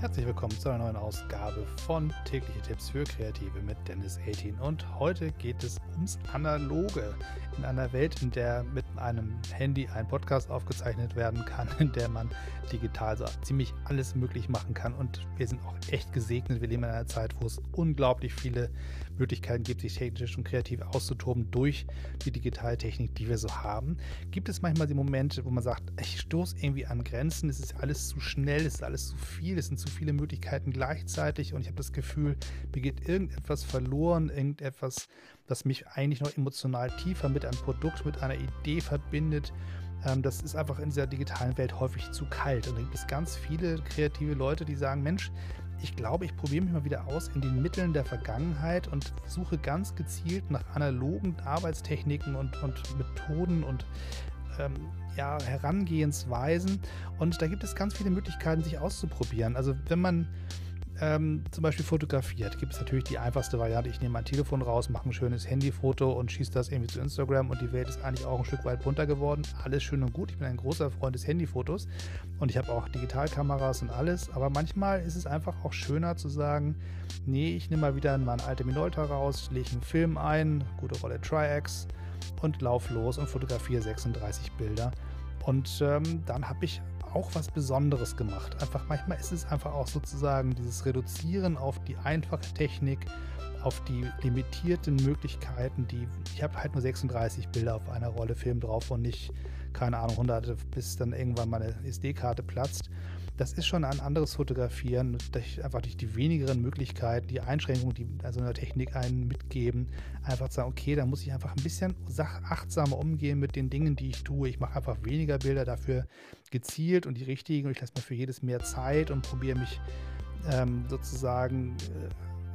Herzlich willkommen zu einer neuen Ausgabe von Tägliche Tipps für Kreative mit Dennis 18. Und heute geht es ums Analoge. In einer Welt, in der mit einem Handy ein Podcast aufgezeichnet werden kann, in der man digital so ziemlich alles möglich machen kann. Und wir sind auch echt gesegnet. Wir leben in einer Zeit, wo es unglaublich viele Möglichkeiten gibt, sich technisch und kreativ auszutoben durch die Digitaltechnik, die wir so haben. Gibt es manchmal die Momente, wo man sagt, ich stoße irgendwie an Grenzen, es ist alles zu schnell, es ist alles zu viel, es sind zu viele Möglichkeiten gleichzeitig und ich habe das Gefühl, mir geht irgendetwas verloren, irgendetwas, das mich eigentlich noch emotional tiefer mit einem Produkt, mit einer Idee verbindet. Ähm, das ist einfach in dieser digitalen Welt häufig zu kalt. Und da gibt es ganz viele kreative Leute, die sagen, Mensch, ich glaube, ich probiere mich mal wieder aus in den Mitteln der Vergangenheit und suche ganz gezielt nach analogen Arbeitstechniken und, und Methoden und ähm, ja, Herangehensweisen. Und da gibt es ganz viele Möglichkeiten, sich auszuprobieren. Also wenn man ähm, zum Beispiel fotografiert, gibt es natürlich die einfachste Variante. Ich nehme mein Telefon raus, mache ein schönes Handyfoto und schieße das irgendwie zu Instagram und die Welt ist eigentlich auch ein Stück weit bunter geworden. Alles schön und gut. Ich bin ein großer Freund des Handyfotos und ich habe auch Digitalkameras und alles. Aber manchmal ist es einfach auch schöner zu sagen, nee, ich nehme mal wieder meine alte Minolta raus, lege einen Film ein, gute Rolle Tri-X und lauf los und fotografiere 36 Bilder. Und ähm, dann habe ich auch was Besonderes gemacht. Einfach manchmal ist es einfach auch sozusagen dieses Reduzieren auf die einfache Technik, auf die limitierten Möglichkeiten, die ich habe halt nur 36 Bilder auf einer Rolle Film drauf und nicht keine Ahnung hunderte, bis dann irgendwann meine SD-Karte platzt das ist schon ein anderes Fotografieren, durch, einfach durch die wenigeren Möglichkeiten, die Einschränkungen, die also in Technik einen mitgeben, einfach sagen, okay, da muss ich einfach ein bisschen achtsamer umgehen mit den Dingen, die ich tue. Ich mache einfach weniger Bilder dafür gezielt und die richtigen und ich lasse mir für jedes mehr Zeit und probiere mich ähm, sozusagen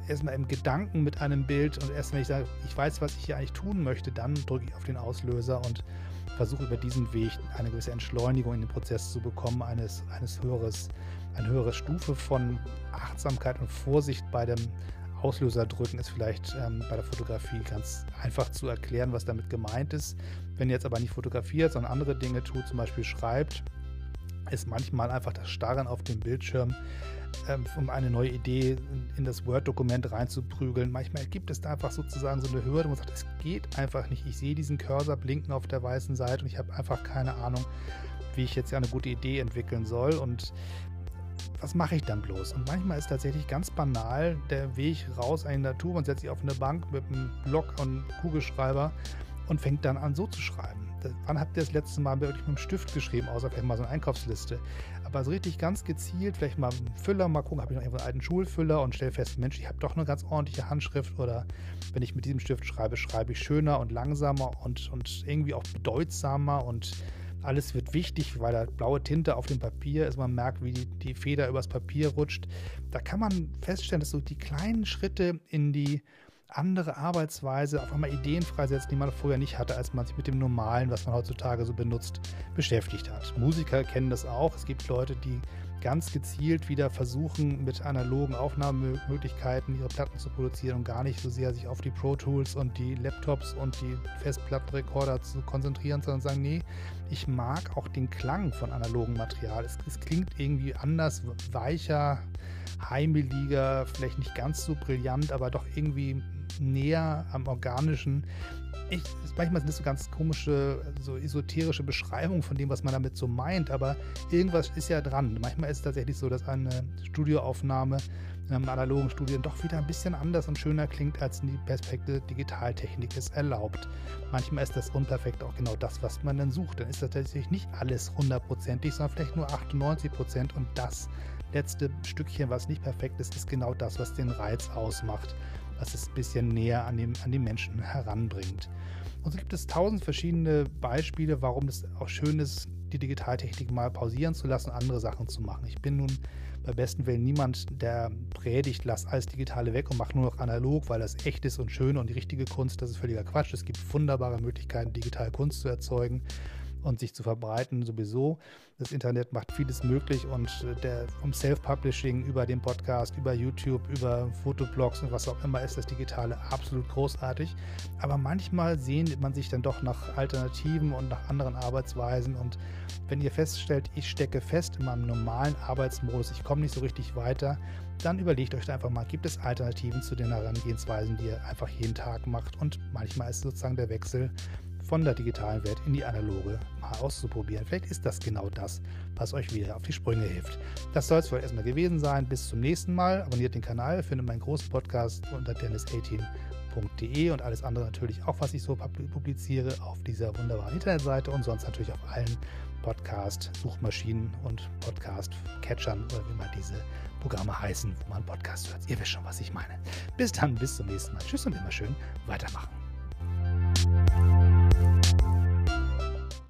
äh, erstmal im Gedanken mit einem Bild und erst wenn ich sage, ich weiß, was ich hier eigentlich tun möchte, dann drücke ich auf den Auslöser und versuche über diesen Weg eine gewisse Entschleunigung in den Prozess zu bekommen, eines, eines höheres, eine höhere Stufe von Achtsamkeit und Vorsicht bei dem Auslöser drücken ist vielleicht ähm, bei der Fotografie ganz einfach zu erklären, was damit gemeint ist. Wenn ihr jetzt aber nicht fotografiert, sondern andere Dinge tut, zum Beispiel schreibt, ist manchmal einfach das Starren auf dem Bildschirm, um eine neue Idee in das Word-Dokument reinzuprügeln. Manchmal gibt es da einfach sozusagen so eine Hürde, wo man sagt, es geht einfach nicht. Ich sehe diesen Cursor blinken auf der weißen Seite und ich habe einfach keine Ahnung, wie ich jetzt eine gute Idee entwickeln soll. Und was mache ich dann bloß? Und manchmal ist tatsächlich ganz banal der Weg raus in die Natur. Man setzt sich auf eine Bank mit einem Block und Kugelschreiber und fängt dann an, so zu schreiben wann habt ihr das letzte Mal wirklich mit einem Stift geschrieben, außer vielleicht mal so eine Einkaufsliste? Aber so richtig ganz gezielt, vielleicht mal einen Füller, mal gucken, habe ich noch irgendwo einen alten Schulfüller und stelle fest, Mensch, ich habe doch eine ganz ordentliche Handschrift oder wenn ich mit diesem Stift schreibe, schreibe ich schöner und langsamer und, und irgendwie auch bedeutsamer und alles wird wichtig, weil da blaue Tinte auf dem Papier ist. Man merkt, wie die, die Feder übers Papier rutscht. Da kann man feststellen, dass so die kleinen Schritte in die andere Arbeitsweise, auf einmal Ideen freisetzen, die man vorher nicht hatte, als man sich mit dem Normalen, was man heutzutage so benutzt, beschäftigt hat. Musiker kennen das auch. Es gibt Leute, die ganz gezielt wieder versuchen, mit analogen Aufnahmemöglichkeiten ihre Platten zu produzieren und gar nicht so sehr sich auf die Pro Tools und die Laptops und die Festplattenrekorder zu konzentrieren, sondern sagen, nee, ich mag auch den Klang von analogem Material. Es, es klingt irgendwie anders, weicher, heimeliger, vielleicht nicht ganz so brillant, aber doch irgendwie näher am Organischen. Ich, manchmal sind das so ganz komische, so esoterische Beschreibungen von dem, was man damit so meint, aber irgendwas ist ja dran. Manchmal ist es tatsächlich so, dass eine Studioaufnahme in einem analogen Studio doch wieder ein bisschen anders und schöner klingt, als die Perspektive Digitaltechnik es erlaubt. Manchmal ist das unperfekt auch genau das, was man dann sucht. Dann ist das tatsächlich nicht alles hundertprozentig, sondern vielleicht nur 98 Prozent und das letzte Stückchen, was nicht perfekt ist, ist genau das, was den Reiz ausmacht, was es ein bisschen näher an, dem, an den Menschen heranbringt. Und so gibt es tausend verschiedene Beispiele, warum es auch schön ist, die Digitaltechnik mal pausieren zu lassen und andere Sachen zu machen. Ich bin nun bei besten Willen niemand, der predigt, lass alles Digitale weg und mach nur noch analog, weil das echt ist und schön und die richtige Kunst, das ist völliger Quatsch. Es gibt wunderbare Möglichkeiten, digital Kunst zu erzeugen. Und sich zu verbreiten sowieso. Das Internet macht vieles möglich und äh, der, vom Self-Publishing über den Podcast, über YouTube, über Fotoblogs und was auch immer ist das Digitale absolut großartig. Aber manchmal sehnt man sich dann doch nach Alternativen und nach anderen Arbeitsweisen und wenn ihr feststellt, ich stecke fest in meinem normalen Arbeitsmodus, ich komme nicht so richtig weiter, dann überlegt euch einfach mal, gibt es Alternativen zu den Herangehensweisen, die ihr einfach jeden Tag macht und manchmal ist sozusagen der Wechsel von der digitalen Welt in die analoge mal auszuprobieren. Vielleicht ist das genau das, was euch wieder auf die Sprünge hilft. Das soll es wohl erstmal gewesen sein. Bis zum nächsten Mal. Abonniert den Kanal, findet meinen großen Podcast unter dennis18.de und alles andere natürlich auch, was ich so publiziere, auf dieser wunderbaren Internetseite und sonst natürlich auf allen Podcast-Suchmaschinen und Podcast-Catchern oder wie man diese Programme heißen, wo man Podcast hört. Ihr wisst schon, was ich meine. Bis dann, bis zum nächsten Mal. Tschüss und immer schön weitermachen.